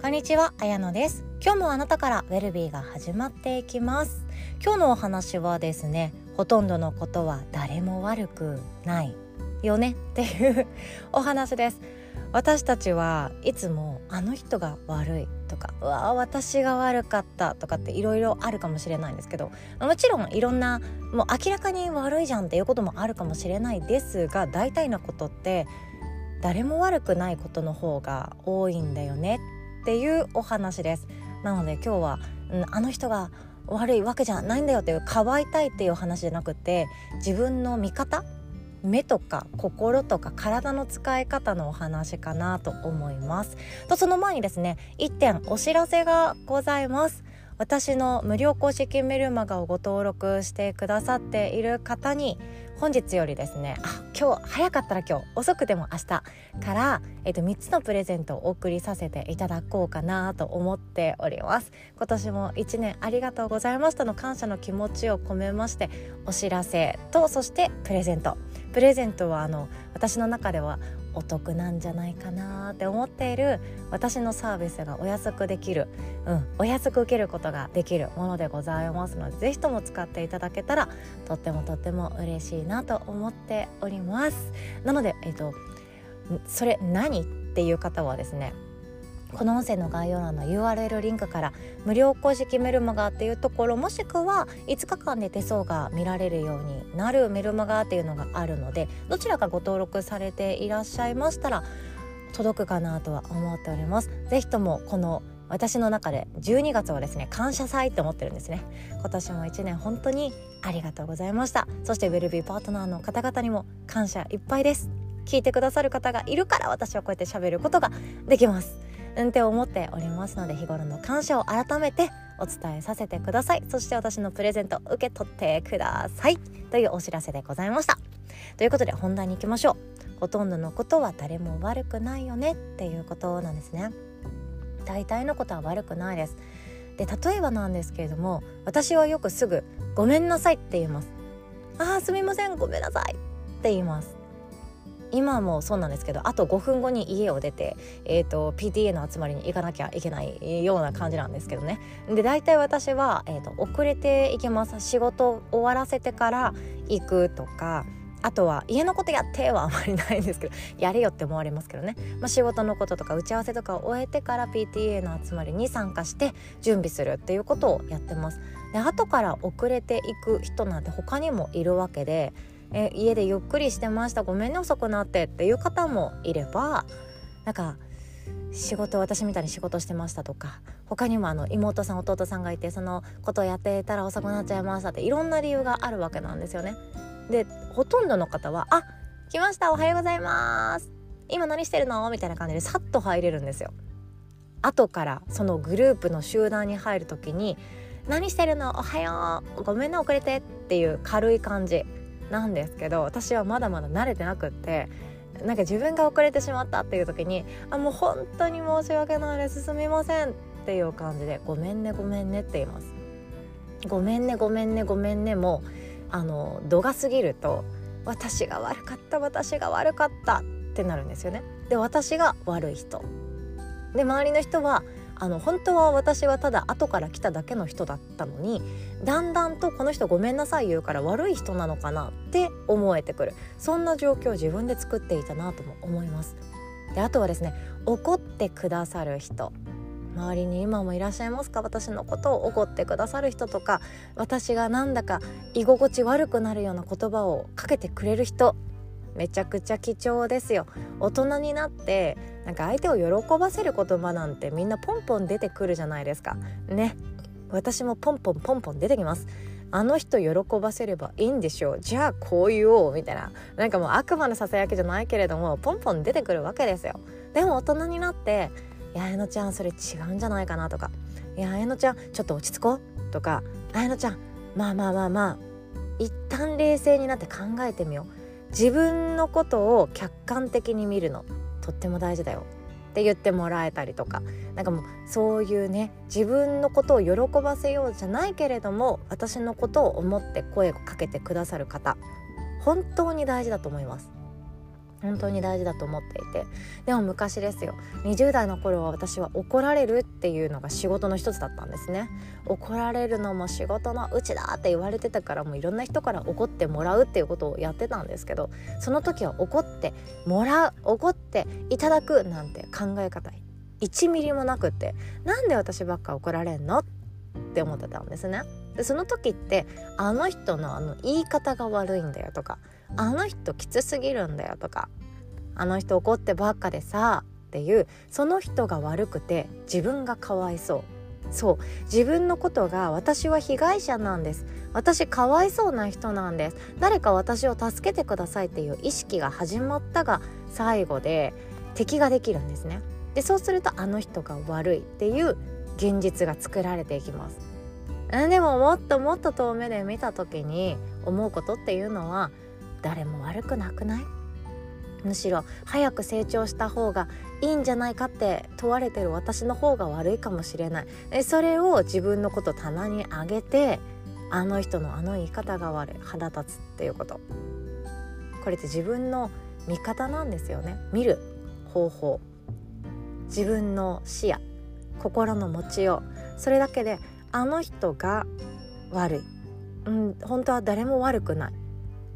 こんにちは、あやのです。今日もあなたからウェルビーが始まっていきます。今日のお話はですねほとんどのことは誰も悪くないよねっていうお話です。私たちはいつもあの人が悪いとかうわ私が悪かったとかっていろいろあるかもしれないんですけどもちろんいろんなもう明らかに悪いじゃんっていうこともあるかもしれないですが大体のことって誰も悪くないことの方が多いんだよね。っていうお話です。なので今日は、うん、あの人が悪いわけじゃないんだよっていうかばいたいっていう話じゃなくて自分の見方目とか心とか体の使い方のお話かなと思います。とその前にですね1点お知らせがございます。私の無料公式メルマガをご登録してくださっている方に本日よりですねあ今日早かったら今日遅くても明日から、えっと、3つのプレゼントをお送りさせていただこうかなと思っております。今年も1年ありがとうございましたの感謝の気持ちを込めましてお知らせとそしてプレゼント。プレゼントはあの私の中ではお得なんじゃないかなって思っている私のサービスがお安くできる、うん、お安く受けることができるものでございますので是非とも使っていただけたらとってもとっても嬉しいなと思っております。なので、えっと、それ何？っていう方はですねこの音声の概要欄の URL リンクから無料公式メルマガっていうところもしくは5日間で手相が見られるようになるメルマガっていうのがあるのでどちらかご登録されていらっしゃいましたら届くかなとは思っております。ぜひともこの私の中で12月はですね感謝祭って思ってるんですね。今年も1年本当にありがとうございました。そしてウェルビーパートナーの方々にも感謝いっぱいです。聞いてくださる方がいるから私はこうやって喋ることができます。うんって思っておりますので日頃の感謝を改めてお伝えさせてください。そして私のプレゼント受け取ってください。というお知らせでございました。ということで本題に行きましょう。ほとんどのことは誰も悪くないよねっていうことなんですね。大体のことは悪くないです。で例えばなんですけれども私はよくすぐ「ごめんなさい」って言います「あーすみませんごめんなさい」って言います。今もそうなんですけどあと5分後に家を出て、えーと、PTA の集まりに行かなきゃいけないような感じなんですけどね。で大体私は、えーと、遅れていきます。仕事終わらせてから行くとかあとは家のことやってはあまりないんですけど やれよって思われますけどね、まあ、仕事のこととか打ち合わせとかを終えてから PTA の集まりに参加して準備するっていうことをやってます。で後から遅れていく人なんて他にもいるわけでえ家でゆっくりしてましたごめんね遅くなってっていう方もいればなんか仕事私みたいに仕事してましたとか他にもあの妹さん弟さんがいてそのことをやっていたら遅くなっちゃいましたっていろんな理由があるわけなんですよね。でほとんどの方は「あ来ましたおはようございます今何してるの?」みたいな感じでさっと入れるんですよ。後からそのグループの集団に入る時に「何してるの？おはようごめんね遅れて」っていう軽い感じなんですけど私はまだまだ慣れてなくってなんか自分が遅れてしまったっていう時に「あもう本当に申し訳ないですすみません」っていう感じで「ごめんねごめんね」って言います。ごめんねごめんねごめんねもあの度が過ぎると私が悪かった私が悪かったってなるんですよね。で私が悪い人で周りの人はあの本当は私はただ後から来ただけの人だったのにだんだんとこの人ごめんなさい言うから悪い人なのかなって思えてくる。そんな状況を自分で作っていたなとも思います。であとはですね怒ってくださる人。周りに今もいらっしゃいますか？私のことを怒ってくださる人とか私がなんだか居心地悪くなるような言葉をかけてくれる人。めちゃくちゃ貴重ですよ。大人になってなんか相手を喜ばせる言葉なんてみんなポンポン出てくるじゃないですか。ね。私もポンポンポンポン出てきます。あの人喜ばせればいいんでしょう。じゃあこう言おう。みたいな。なんかもう悪魔のささやきじゃないけれどもポンポン出てくるわけですよ。でも大人になって「いや綾乃ちゃんそれ違うんじゃないかな」とか「いや綾乃ちゃんちょっと落ち着こう」とか「綾乃ちゃんまあまあまあまあ一旦冷静になって考えてみよう」自分のことを客観的に見るのとっても大事だよ。って言ってもらえたりとか。なんかもうそういうね自分のことを喜ばせようじゃないけれども私のことを思って声をかけてくださる方本当に大事だと思います。本当に大事だと思っていて。でも昔ですよ。20代の頃は私は怒られるっていうのが仕事の一つだったんですね。怒られるのも仕事のうちだって言われてたからもういろんな人から怒ってもらうっていうことをやってたんですけどその時は怒ってもらう怒っていただくなんて考え方1ミリもなくってなんで私ばっか怒られんのって思ってたんですね。でその時ってあの人のあの言い方が悪いんだよとかあの人きつすぎるんだよとかあの人怒ってばっかでさっていうその人が悪くて自分がかわいそう。そう。自分のことが私は被害者なんです。私かわいそうな人なんです。誰か私を助けてくださいっていう意識が始まったが最後で敵ができるんですね。でそうするとあの人が悪いっていう現実が作られていきます。でももっともっと遠目で見た時に思うことっていうのは誰も悪くなくない？むしろ早く成長した方がいいんじゃないかって問われてる私の方が悪いかもしれない。それを自分のこと棚に上げてあの人のあの言い方が悪い。腹立つっていうこと。これって自分の見方なんですよね。見る方法。自分の視野。心の持ちよう。それだけであの人が悪い、うん、本当は誰も悪くない。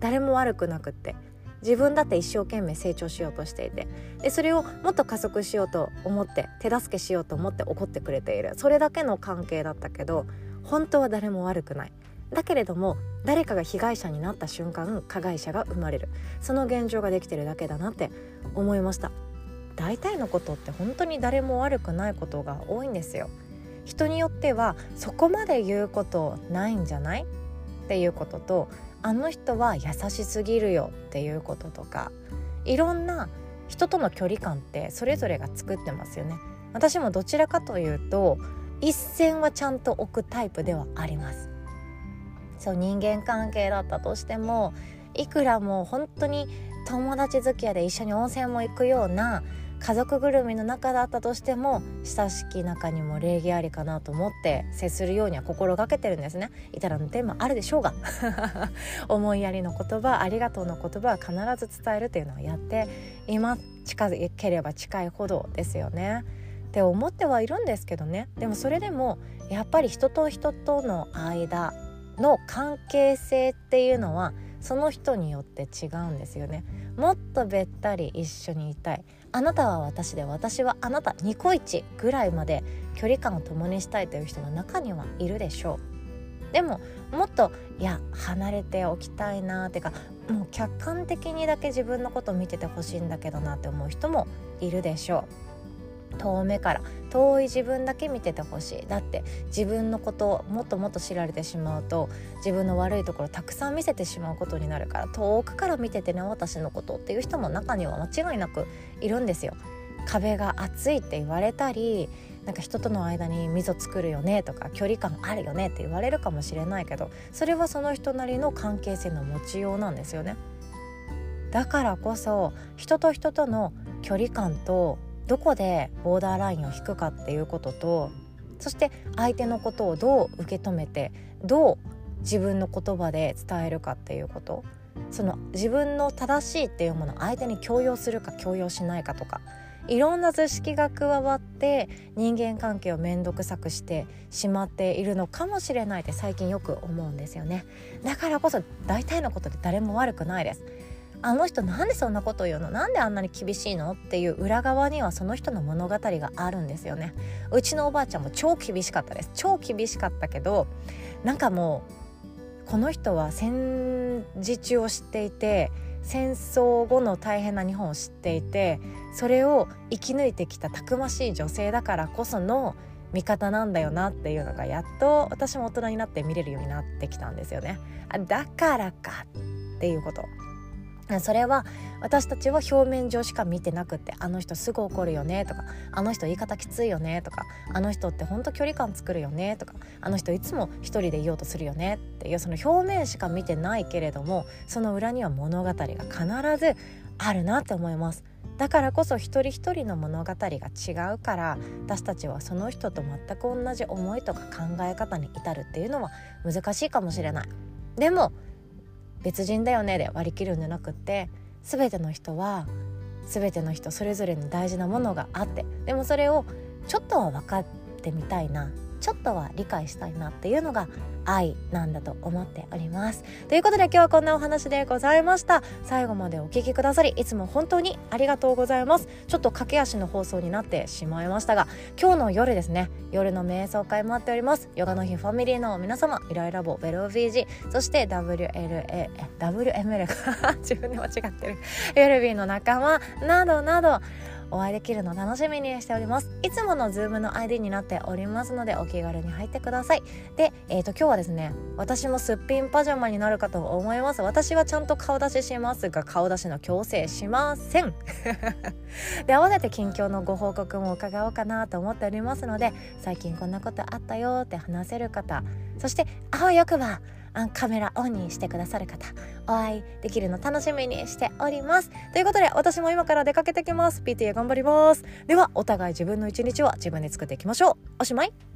誰も悪くなくって自分だって一生懸命成長しようとしていてでそれをもっと加速しようと思って手助けしようと思って怒ってくれている。それだけの関係だったけど本当は誰も悪くない。だけれども誰かが被害者になった瞬間加害者が生まれる。その現状ができてるだけだなって思いました。大体のことって本当に誰も悪くないことが多いんですよ。人によってはそこまで言うことないんじゃない？っていうこととあの人は優しすぎるよっていうこととかいろんな人との距離感ってそれぞれが作ってますよね。私もどちらかというと一線はちゃんと置くタイプではあります。そう人間関係だったとしてもいくらもう本当に友達付き合いで一緒に温泉も行くような家族ぐるみの中だったとしても親しき中にも礼儀ありかなと思って接するようには心がけてるんですね。いたらのテーマあるでしょうが。思いやりの言葉ありがとうの言葉は必ず伝えるっていうのをやって今近づければ近いほどですよね。って思ってはいるんですけどね。でもそれでもやっぱり人と人との間の関係性っていうのはその人によって違うんですよね。もっとべったり一緒にいたい。あなたは私で私はあなたニコイチぐらいまで距離感を共にしたいという人の中にはいるでしょう。でももっといや離れておきたいなってかもう客観的にだけ自分のことを見ててほしいんだけどなって思う人もいるでしょう。遠目から遠い自分だけ見ててほしいだって自分のことをもっともっと知られてしまうと自分の悪いところたくさん見せてしまうことになるから遠くから見ててね私のことっていう人も中には間違いなくいるんですよ。壁が厚いって言われたりなんか人との間に溝作るよねとか距離感あるよねって言われるかもしれないけどそれはその人なりの関係性の持ちようなんですよね。だからこそ人と人との距離感とどこでボーダーラインを引くかっていうこととそして相手のことをどう受け止めてどう自分の言葉で伝えるかっていうこと。その自分の正しいっていうものを相手に強要するか強要しないかとか。いろんな図式が加わって人間関係を面倒くさくしてしまっているのかもしれないって最近よく思うんですよね。だからこそ大体のことで誰も悪くないです。あの人なんでそんなこと言うの？なんであんなに厳しいの？っていう裏側にはその人の物語があるんですよねうちのおばあちゃんも超厳しかったです超厳しかったけどなんかもうこの人は戦時中を知っていて戦争後の大変な日本を知っていてそれを生き抜いてきたたくましい女性だからこその味方なんだよなっていうのがやっと私も大人になって見れるようになってきたんですよね。あだからかっていうこと。それは私たちは表面上しか見てなくってあの人すぐ怒るよねとかあの人言い方きついよねとかあの人ってほんと距離感作るよねとかあの人いつも一人でいようとするよねっていうその表面しか見てないけれどもその裏には物語が必ずあるなって思います。だからこそ一人一人の物語が違うから私たちはその人と全く同じ思いとか考え方に至るっていうのは難しいかもしれない。でも別人だよねで割り切るんじゃなくって全ての人は全ての人それぞれに大事なものがあってでもそれをちょっとは分かってみたいな。ちょっとは理解したいなっていうのが愛なんだと思っております。ということで今日はこんなお話でございました。最後までお聞きくださりいつも本当にありがとうございます。ちょっと駆け足の放送になってしまいましたが今日の夜ですね夜の瞑想会もあっております。ヨガの日ファミリーの皆様イライラボベロ BG そして WLA WML 自分で間違ってる。LB の仲間などなどお会いできるの楽しみにしております。いつものズームの ID になっておりますのでお気軽に入ってください。で、えーと、今日はですね私もすっぴんパジャマになるかと思います。私はちゃんと顔出ししますが顔出しの強制しません。で合わせて近況のご報告も伺おうかなと思っておりますので最近こんなことあったよって話せる方そしてあわよくばカメラオンにしてくださる方お会いできるの楽しみにしております。ということで私も今から出かけてきます。PTA 頑張ります。ではお互い自分の一日は自分で作っていきましょう。おしまい。